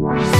Bye.